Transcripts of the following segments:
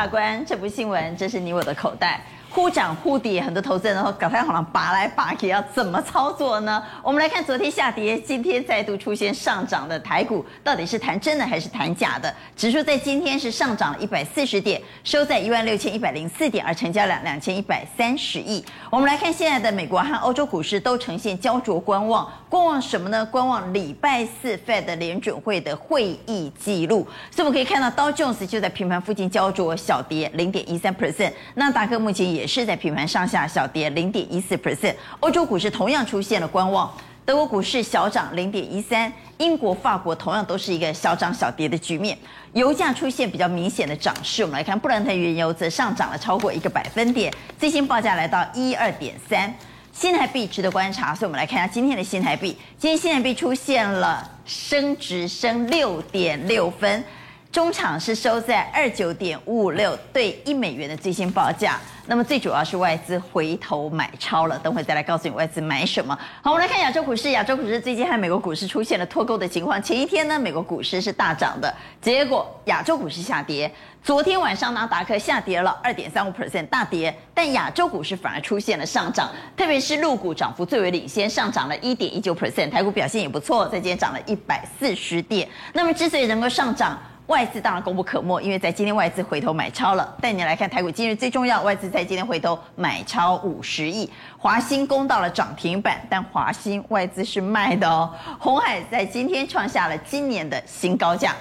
大官，这不新闻，这是你我的口袋。忽涨忽跌，很多投资人都搞太好像拔来拔去，要怎么操作呢？我们来看昨天下跌，今天再度出现上涨的台股，到底是谈真的还是谈假的？指数在今天是上涨了一百四十点，收在一万六千一百零四点，而成交量两千一百三十亿。我们来看现在的美国和欧洲股市都呈现焦灼观望，观望什么呢？观望礼拜四 Fed 联准会的会议记录。所以我们可以看到道琼斯就在平盘附近焦灼小跌零点一三 percent，那达克目前也。也是在平盘上下小跌零点一四 percent，欧洲股市同样出现了观望，德国股市小涨零点一三，英国、法国同样都是一个小涨小跌的局面，油价出现比较明显的涨势。我们来看布兰特原油则上涨了超过一个百分点，最新报价来到一二点三，新台币值得观察，所以我们来看一下今天的新台币，今天新台币出现了升值，升六点六分，中场是收在二九点五五六兑一美元的最新报价。那么最主要是外资回头买超了，等会再来告诉你外资买什么。好，我们来看亚洲股市，亚洲股市最近和美国股市出现了脱钩的情况。前一天呢，美国股市是大涨的，结果亚洲股市下跌。昨天晚上纳达克下跌了二点三五 percent，大跌，但亚洲股市反而出现了上涨，特别是陆股涨幅最为领先，上涨了一点一九 percent，台股表现也不错，在今天涨了一百四十点。那么之所以能够上涨，外资当然功不可没，因为在今天外资回头买超了。带你来看台股今日最重要，外资在今天回头买超五十亿，华兴攻到了涨停板，但华兴外资是卖的哦。鸿海在今天创下了今年的新高价，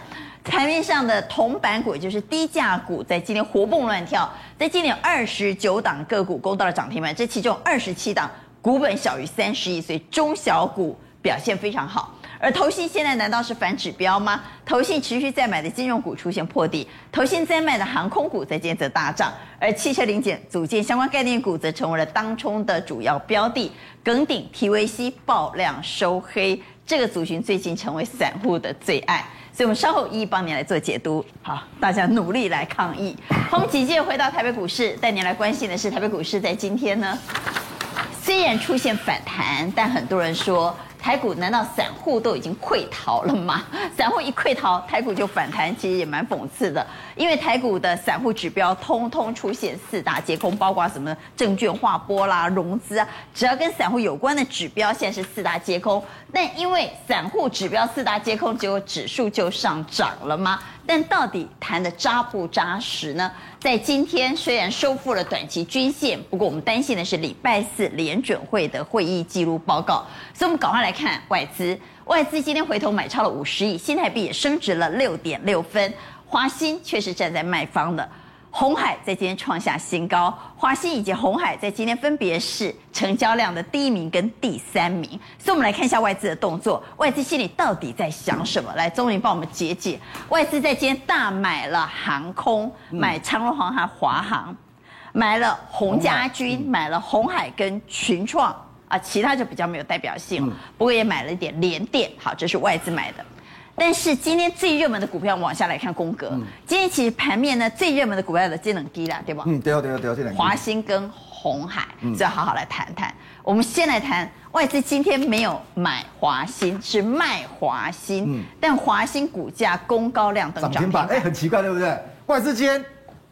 台面上的铜板股就是低价股，在今天活蹦乱跳，在今年有二十九档个股攻到了涨停板，这其中二十七档股本小于三十亿，所以中小股表现非常好。而投信现在难道是反指标吗？投信持续在买的金融股出现破底，投信在卖的航空股在接着大涨，而汽车零件组件相关概念股则成为了当冲的主要标的。耿鼎、TVC 爆量收黑，这个族群最近成为散户的最爱，所以我们稍后一一帮您来做解读。好，大家努力来抗疫。好，我们紧接着回到台北股市，带您来关心的是台北股市在今天呢，虽然出现反弹，但很多人说。台股难道散户都已经溃逃了吗？散户一溃逃，台股就反弹，其实也蛮讽刺的。因为台股的散户指标通通出现四大皆空，包括什么证券划拨啦、融资啊，只要跟散户有关的指标，现在是四大皆空。但因为散户指标四大皆空，结果指数就上涨了吗？但到底谈的扎不扎实呢？在今天虽然收复了短期均线，不过我们担心的是礼拜四联准会的会议记录报告，所以我们赶快来看外资。外资今天回头买超了五十亿，新台币也升值了六点六分。华兴却是站在卖方的。红海在今天创下新高，华兴以及红海在今天分别是成交量的第一名跟第三名，所以我们来看一下外资的动作，外资心里到底在想什么？来，钟林帮我们解解。外资在今天大买了航空，买长荣航和华航，买了鸿家军，买了红海跟群创啊，其他就比较没有代表性，不过也买了一点联电。好，这是外资买的。但是今天最热门的股票，往下来看宫格。嗯、今天其实盘面呢，最热门的股票的这两低了，对吧？嗯，对啊，对啊，对啊，这两。华兴跟鸿海，嗯，就要好好来谈谈。我们先来谈外资今天没有买华兴，是卖华兴。嗯，但华兴股价攻高量等涨停板，哎，很奇怪，对不对？外资今天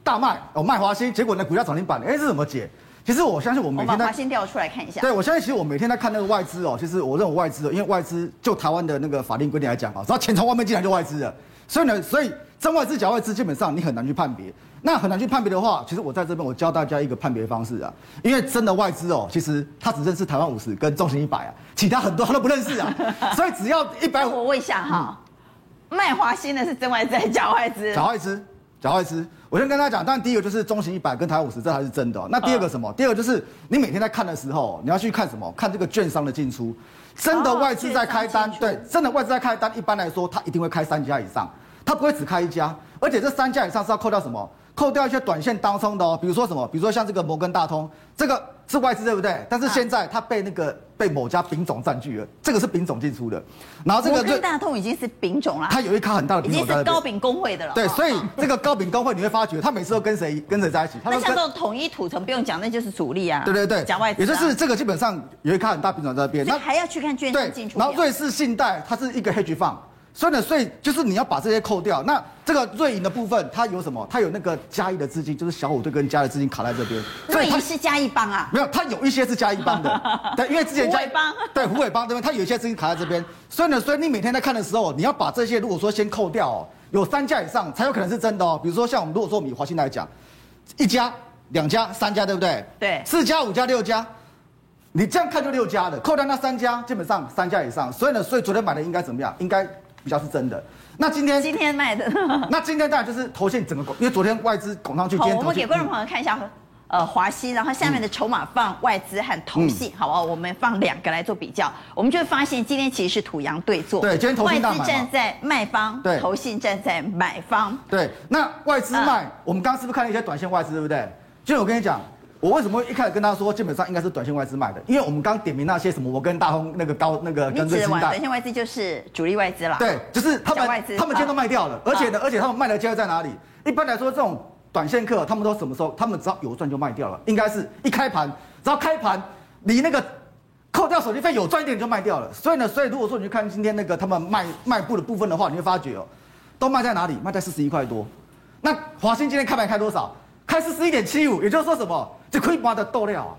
大卖哦，卖华兴，结果呢，股价涨停板，哎，这怎么解？其实我相信我每天我把华兴调出来看一下。对，我相信其实我每天在看那个外资哦，其实我认为外资，因为外资就台湾的那个法定规定来讲啊，只要钱从外面进来就外资了。所以呢，所以真外资假外资基本上你很难去判别。那很难去判别的话，其实我在这边我教大家一个判别方式啊。因为真的外资哦，其实他只认识台湾五十跟中型一百啊，其他很多他都不认识啊。所以只要一百五，我问一下哈，卖华兴的是真外资还是假外资？假外资。假外资，我先跟大家讲，但第一个就是中型一百跟台湾五十，这还是真的、喔。那第二个什么？第二个就是你每天在看的时候，你要去看什么？看这个券商的进出，真的外资在开单，对，真的外资在开单，一般来说，他一定会开三家以上，他不会只开一家，而且这三家以上是要扣掉什么？扣掉一些短线当冲的哦，比如说什么？比如说像这个摩根大通，这个是外资对不对？但是现在它被那个被某家丙种占据了，这个是丙种进出的。然后这个摩根大通已经是丙种了，它有一卡很大的丙种，已经是高丙工会的了。对，所以这个高丙工会你会发觉，他每次都跟谁跟谁在一起。那像这种统一土层不用讲，那就是主力啊。对对对，讲外资，也就是这个基本上有一卡很大丙种在那边。那还要去看券商进出。然后瑞士信贷它是一个 hedge fund。所以呢，所以就是你要把这些扣掉。那这个瑞银的部分，它有什么？它有那个嘉义的资金，就是小虎队跟嘉义的资金卡在这边。瑞银是嘉义帮啊？没有，它有一些是嘉义帮的。对，因为之前嘉义帮对虎尾帮这边，它有一些资金卡在这边。所以呢，所以你每天在看的时候，你要把这些如果说先扣掉哦，有三家以上才有可能是真的哦。比如说像我们如果说我们以华兴来讲，一家、两家、三家，对不对？对。四家、五家、六家。你这样看就六家的，扣掉那三家，基本上三家以上。所以呢，所以昨天买的应该怎么样？应该比较是真的。那今天今天卖的，那今天当然就是投信整个，因为昨天外资拱上去。好，我们给观众朋友看一下，呃，华西，然后下面的筹码放外资和投信，嗯、好不好？我们放两个来做比较，我们就会发现今天其实是土洋对坐。对，今天投信外资站在卖方，对，投信站在买方。对，那外资卖，呃、我们刚刚是不是看了一些短线外资，对不对？就我跟你讲。我为什么一开始跟他说，基本上应该是短线外资卖的？因为我们刚刚点名那些什么，我跟大红那个高那个跟瑞信短线外资就是主力外资了。对，就是他们他们今天都卖掉了，而且呢，而且他们卖的价位在哪里？一般来说，这种短线客他们都什么时候？他们只要有赚就卖掉了，应该是一开盘，只要开盘离那个扣掉手续费有赚一点就卖掉了。所以呢，所以如果说你去看今天那个他们卖卖部的部分的话，你会发觉哦，都卖在哪里？卖在四十一块多。那华兴今天开盘开多少？开四十一点七五，也就是说什么？就可以把它倒掉啊！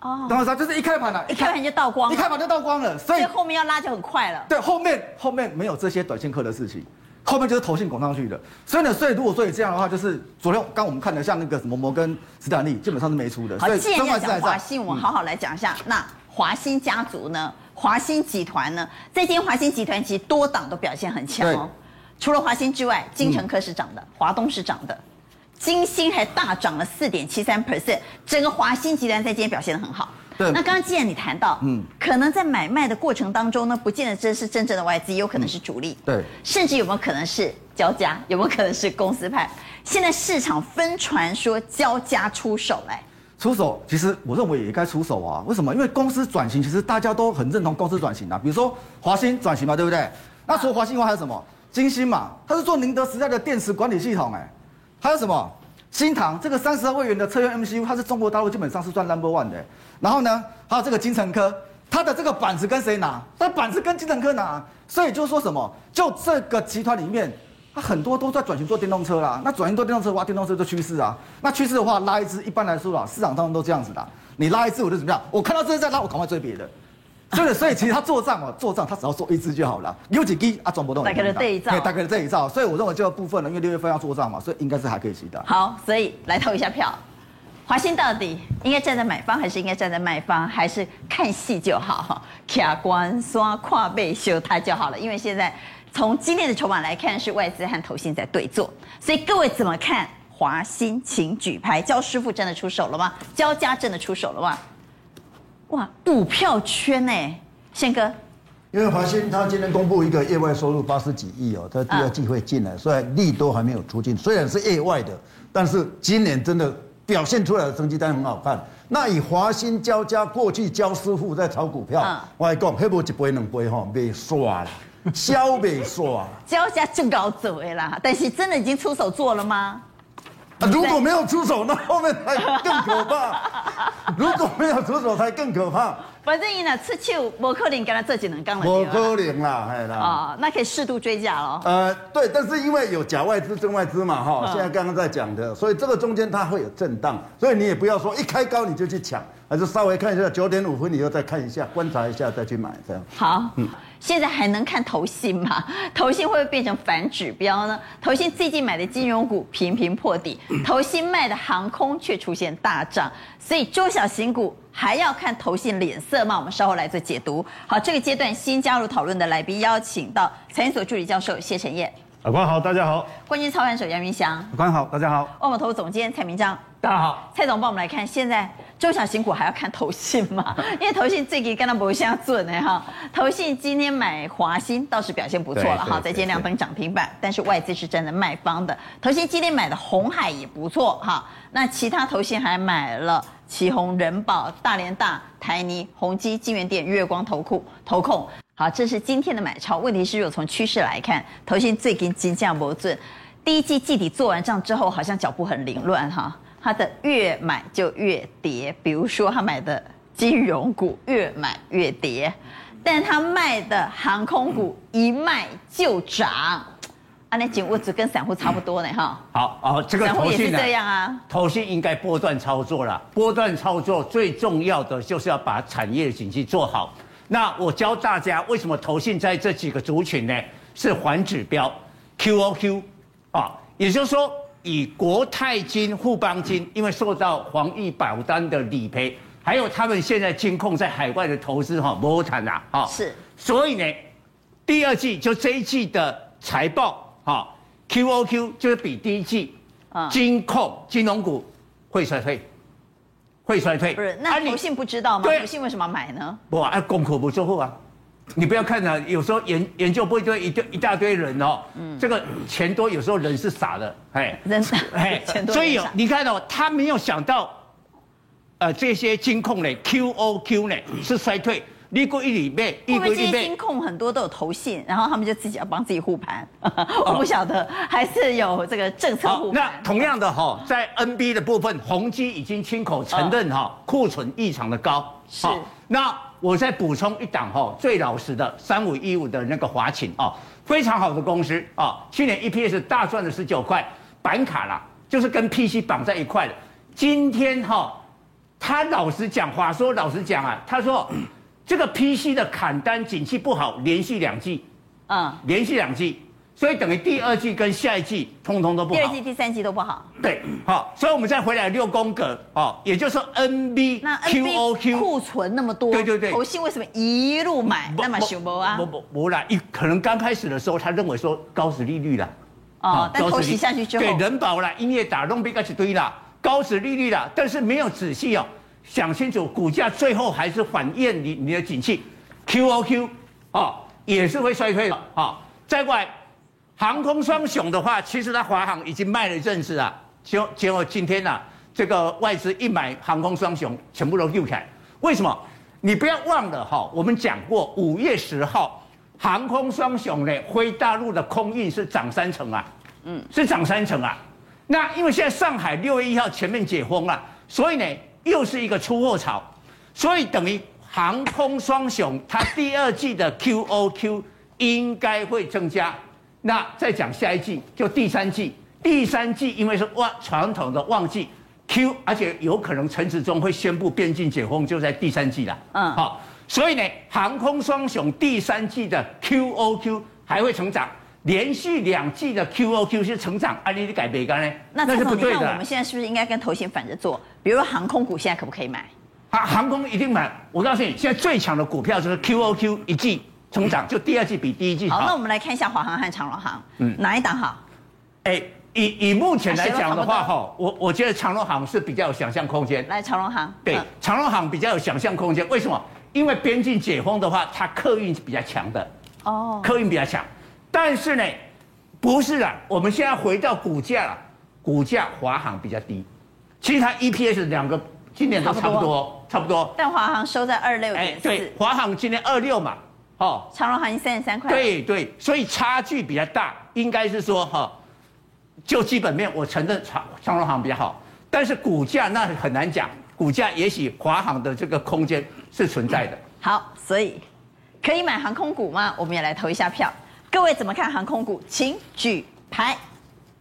哦，懂我意思？就是一开盘了，一开盘就倒光，一开盘就倒光了，所以后面要拉就很快了。对，后面后面没有这些短线客的事情，后面就是投信拱上去的。所以呢，所以如果说你这样的话，就是昨天刚我们看的像那个什么摩根斯坦利，基本上是没出的。好，既然要讲华兴，我们好好来讲一下。嗯、那华兴家族呢？华兴集团呢？这间华兴集团其实多档都表现很强哦。除了华兴之外，金城科是涨的，华、嗯、东是涨的。金星还大涨了四点七三 percent，整个华兴集团在今天表现的很好。对，那刚刚既然你谈到，嗯，可能在买卖的过程当中呢，不见得这是真正的外资，有可能是主力。嗯、对，甚至有没有可能是交加？有没有可能是公司派？现在市场分传说交加出手来，出手，其实我认为也该出手啊。为什么？因为公司转型，其实大家都很认同公司转型啊。比如说华兴转型嘛，对不对？那除了华兴以外还有什么？金星嘛，它是做宁德时代的电池管理系统、欸，哎。还有什么？新唐这个三十二位元的车用 MCU，它是中国大陆基本上是算 number one 的。然后呢，还有这个精成科，它的这个板子跟谁拿？它板子跟精成科拿。所以就是说什么？就这个集团里面，它很多都在转型做电动车啦。那转型做电动车，哇，电动车就趋势啊。那趋势的话，拉一支一般来说啦，市场当中都这样子的。你拉一支我就怎么样？我看到这支在拉，我赶快追别的。所以，所以其实他做账哦，做账他只要做一支就好了，有几支啊，转不动。大概的这一兆，大概的这一兆。所以我认为这个部分呢，因为六月份要做账嘛，所以应该是还可以期待。好，所以来投一下票，华兴到底应该站在买方，还是应该站在卖方，还是看戏就好哈？卡关刷跨背修它就好了。因为现在从今天的筹码来看，是外资和投信在对坐，所以各位怎么看华兴？请举牌，焦师傅真的出手了吗？焦家真的出手了吗？哇，股票圈呢，宪哥。因为华兴他今天公布一个业外收入八十几亿哦，他第二季会进来，所以利多还没有出尽。虽然是业外的，但是今年真的表现出来的成绩单很好看。那以华兴交家过去焦师傅在炒股票，我来讲，黑不一杯两杯哈，被刷了，消被刷。焦家就搞走的啦，但是真的已经出手做了吗？啊，如果没有出手，那后面才更可怕。如果没有出手，才更可怕。反正伊呢，吃酒无可能跟他这几能刚了。无可能啦，哎啦。啊，那可以适度追价咯。呃，对，但是因为有假外资、真外资嘛，哈，现在刚刚在讲的，所以这个中间它会有震荡，所以你也不要说一开高你就去抢，还是稍微看一下九点五分，以后再看一下，观察一下再去买，这样。好，嗯。现在还能看投信吗？投信会不会变成反指标呢？投信最近买的金融股频频破底，投信卖的航空却出现大涨，所以中小型股还要看投信脸色吗？我们稍后来做解读。好，这个阶段新加入讨论的来宾，邀请到财经所助理教授谢晨燕。法官好，大家好。冠军操盘手杨云翔。法官好，大家好。万宝投总监蔡明章。大家好。蔡总帮我们来看现在。中小型股还要看投信嘛？因为投信最近跟他不相准呢哈。投信今天买华兴倒是表现不错了哈，在今天亮灯涨停板，但是外资是站在卖方的。投信今天买的红海也不错哈，那其他投信还买了旗宏、人保、大连大、台泥、宏基、金源店、月光投库、投控。好，这是今天的买超。问题是，如果从趋势来看，投信最近金价不准，第一季季底做完账之后，好像脚步很凌乱哈。他的越买就越跌，比如说他买的金融股越买越跌，但他卖的航空股一卖就涨，啊，那景物质跟散户差不多呢，哈。好，哦，这个散户也是投信这样啊。投信应该波段操作了，波段操作最重要的就是要把产业景气做好。那我教大家为什么投信在这几个族群呢？是环指标 QOQ 啊，也就是说以国泰金、富邦金，因为受到防疫保单的理赔，还有他们现在金控在海外的投资哈，摩坦呐，哈，是，所以呢，第二季就这一季的财报哈，QOQ 就是比第一季啊。金控金融股会衰退。会衰退，不是？那你投信不知道吗？对投信为什么要买呢？不啊，功课不售后啊！你不要看啊，有时候研研究部一堆一堆一大堆人哦，嗯，这个钱多，有时候人是傻的，哎，人傻，哎，钱多所以有你看到、哦、他没有想到，呃，这些金控呢，QOQ 呢是衰退，一个一里面，会不会这些一个一里面，金控很多都有投信，然后他们就自己要帮自己护盘？我不晓得，还是有这个政策好护，盘。那同样的哈，在 NB 的部分，宏基已经亲口承认哈，库存异常的高。是好，那我再补充一档哈，最老实的三五一五的那个华勤啊，非常好的公司啊，去年 EPS 大赚了十九块，板卡啦，就是跟 PC 绑在一块的。今天哈，他老实讲话说，老实讲啊，他说这个 PC 的砍单景气不好，连续两季，嗯，连续两季。所以等于第二季跟下一季通通都不好。第二季、第三季都不好。对，好，所以我们再回来六宫格哦，也就是说 NB、那 QOQ 库存那么多，对对对，投信为什么一路买那么凶不啊？不不不啦，一可能刚开始的时候，他认为说高殖利率啦，哦，但投洗下去之后，对人保啦、音乐打弄比较一堆啦，高殖利率啦，但是没有仔细哦想清楚，股价最后还是反映你你的景气，QOQ 哦也是会衰退的，好，再过来。航空双雄的话，其实它华航已经卖了一阵子啊，结结果今天呐、啊，这个外资一买航空双雄，全部都救起来。为什么？你不要忘了哈，我们讲过五月十号，航空双雄呢，飞大陆的空运是涨三成啊，嗯，是涨三成啊。那因为现在上海六月一号全面解封了，所以呢，又是一个出货潮，所以等于航空双雄它第二季的 QOQ 应该会增加。那再讲下一季，就第三季。第三季因为是旺传统的旺季，Q，而且有可能陈时中会宣布边境解封，就在第三季了。嗯，好，所以呢，航空双雄第三季的 QOQ 还会成长，连续两季的 QOQ 是成长，啊，你的改北干呢？那这是不对的。我们现在是不是应该跟投信反着做？比如说航空股现在可不可以买？啊，航空一定买。我告诉你，现在最强的股票就是 QOQ 一季。成长就第二季比第一季好。好，那我们来看一下华航和长荣航，嗯，哪一档好？哎，以以目前来讲的话，哈，我我觉得长荣航是比较有想象空间。来，长荣航，对，嗯、长荣航比较有想象空间。为什么？因为边境解封的话，它客运是比较强的。哦，客运比较强，但是呢，不是啊。我们现在回到股价了，股价华航比较低，其实它 EPS 两个今年都差不多，差不多。但华航收在二六点四。对，华航今年二六嘛。哦，长荣航三十三块。对对，所以差距比较大，应该是说哈，就基本面我承认长长荣航比较好，但是股价那很难讲，股价也许华航的这个空间是存在的。好，所以可以买航空股吗？我们也来投一下票。各位怎么看航空股？请举牌。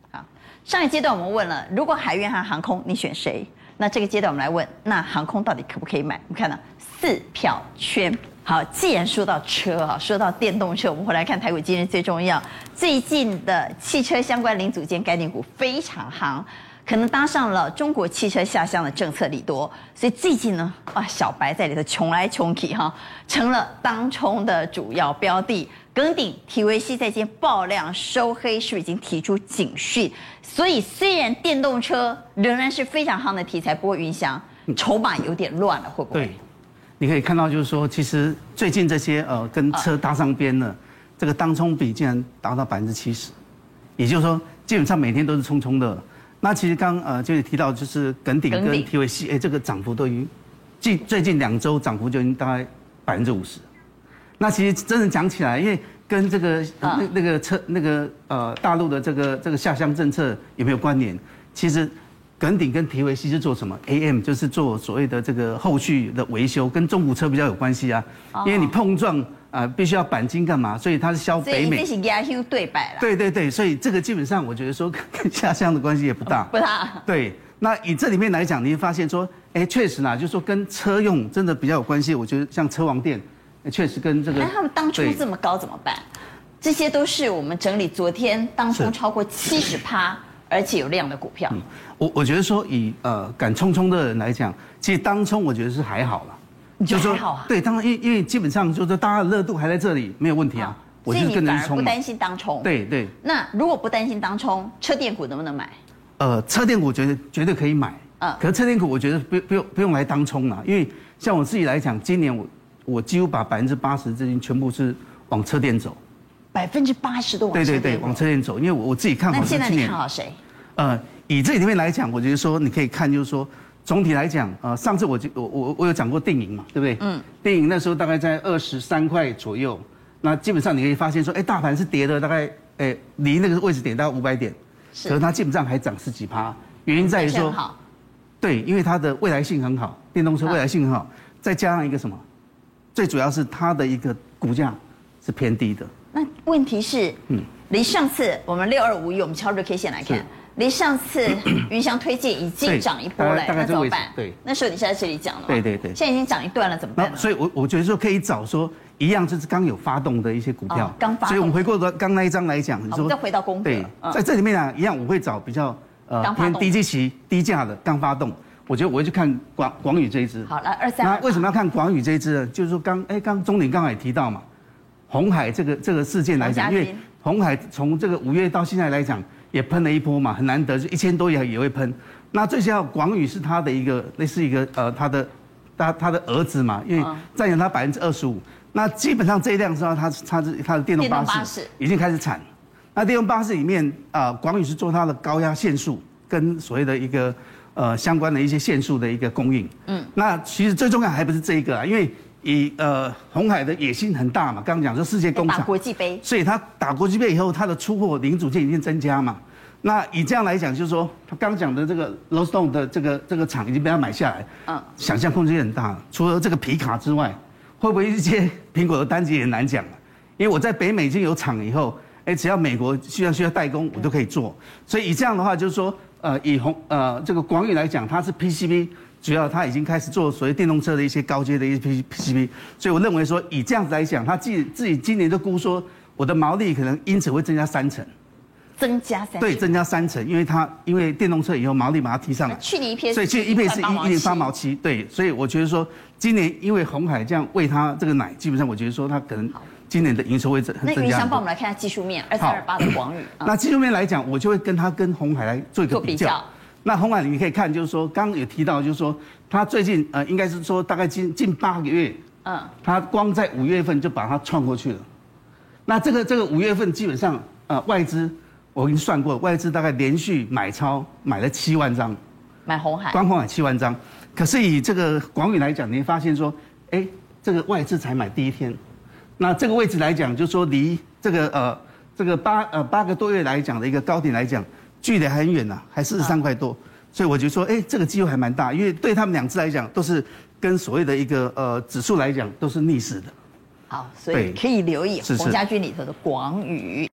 好，上一阶段我们问了，如果海运和航空，你选谁？那这个阶段我们来问，那航空到底可不可以买？我们看到四票圈。好，既然说到车啊，说到电动车，我们回来看台股今日最重要。最近的汽车相关零组件概念股非常行，可能搭上了中国汽车下乡的政策利多，所以最近呢，哇，小白在里头穷来穷去哈，成了当冲的主要标的。耿鼎、体维 C 在今天爆量收黑，是不是已经提出警讯？所以虽然电动车仍然是非常夯的题材，不过云翔筹码有点乱了，会不会？你可以看到，就是说，其实最近这些呃跟车搭上边的，这个当冲比竟然达到百分之七十，也就是说，基本上每天都是冲冲的。那其实刚呃就是提到，就是耿鼎跟 TVC，哎，这个涨幅都已经近最近两周涨幅就已经大概百分之五十。那其实真的讲起来，因为跟这个那那个车那个呃大陆的这个这个下乡政策有没有关联？其实。耿鼎跟提维西是做什么？AM 就是做所谓的这个后续的维修，跟中古车比较有关系啊。因为你碰撞啊、呃，必须要钣金干嘛？所以它是销北美。这是对白了。对对对，所以这个基本上我觉得说 跟下乡的关系也不大。不大。对，那以这里面来讲，你会发现说，哎，确实呢，就是说跟车用真的比较有关系。我觉得像车王店，确实跟这个。那他们当初这么高怎么办？这些都是我们整理昨天当冲超过七十趴，而且有量的股票。嗯、我我觉得说以呃敢冲冲的人来讲，其实当冲我觉得是还好了。你就说好啊？对，当然，因因为基本上就是大家的热度还在这里，没有问题啊。所以你反而不担心当冲？对对。那如果不担心当冲，车电股能不能买？呃，车电股绝对绝对可以买。嗯。可是车电股我觉得不不用不用来当冲了，因为像我自己来讲，今年我我几乎把百分之八十资金全部是往车电走。百分之八十都往车电走。对对对，往车电走，因为我我自己看好。那现在你看好谁？呃，以这里面来讲，我觉得说你可以看，就是说。总体来讲，呃，上次我就我我我有讲过电影嘛，对不对？嗯。电影那时候大概在二十三块左右，那基本上你可以发现说，哎，大盘是跌的，大概哎离那个位置点大概五百点，是。可是它基本上还涨十几趴，原因在于说，对，因为它的未来性很好，电动车未来性很好，再加上一个什么，最主要是它的一个股价是偏低的。那问题是，嗯，离上次我们六二五一，我们敲日 K 线来看。离上次 云翔推荐已经涨一波了，那怎么办？对，那时候你是在这里讲的吗？对对对。现在已经涨一段了，怎么办？所以我我觉得说可以找说一样，就是刚有发动的一些股票，刚发动。所以我们回过个刚那一张来讲，你说再回到公对，在这里面啊，一样我会找比较呃偏低基期、低价的刚发动。我觉得我会去看广广宇这一支。好，来二三。那为什么要看广宇这一支呢？就是说刚哎刚钟鼎刚才也提到嘛，红海这个这个事件来讲，因为红海从这个五月到现在来讲。也喷了一波嘛，很难得，就一千多也也会喷。那最主要广宇是他的一个类似一个呃他的他他的儿子嘛，因为占有他百分之二十五。那基本上这一辆车他他他是他的电动巴士已经开始产。那电动巴士里面啊，广宇是做它的高压线束跟所谓的一个呃相关的一些线束的一个供应。嗯。那其实最重要还不是这一个啊，因为。以呃红海的野心很大嘛，刚刚讲说世界工厂，打国际杯，所以他打国际杯以后，他的出货零组件已经增加嘛。那以这样来讲，就是说他刚讲的这个 Roseton 的这个这个厂已经被他买下来，嗯，想象空间很大。除了这个皮卡之外，会不会一些苹果的单子也难讲了？因为我在北美已经有厂以后，哎，只要美国需要需要代工，我都可以做。所以以这样的话，就是说，呃，以红呃这个广宇来讲，它是 PCB。主要他已经开始做所谓电动车的一些高阶的一些 PCB，所以我认为说以这样子来讲，他自己自己今年就估说我的毛利可能因此会增加三成，增加三成。对，增加三成，因为它因为电动车以后毛利把它提上来，去年一片，所以去年一片是一一点八毛七，对，所以我觉得说今年因为红海这样喂它这个奶，基本上我觉得说它可能今年的营收会增。那云翔帮我们来看一下技术面，二三二八的广宇，那技术面来讲，我就会跟它跟红海来做一个比较。那红海你可以看，就是说刚刚有提到，就是说它最近呃，应该是说大概近近八个月，嗯，它光在五月份就把它创过去了。那这个这个五月份基本上呃外资我已经算过，外资大概连续买超买了七万张，买红海，光红海七万张。可是以这个广宇来讲，你会发现说，哎，这个外资才买第一天，那这个位置来讲，就是说离这个呃这个八呃八个多月来讲的一个高点来讲。距离还很远呢、啊，还四十三块多，所以我就说，哎，这个机会还蛮大，因为对他们两只来讲，都是跟所谓的一个呃指数来讲，都是逆势的。好，所以可以留意洪家军里头的广宇。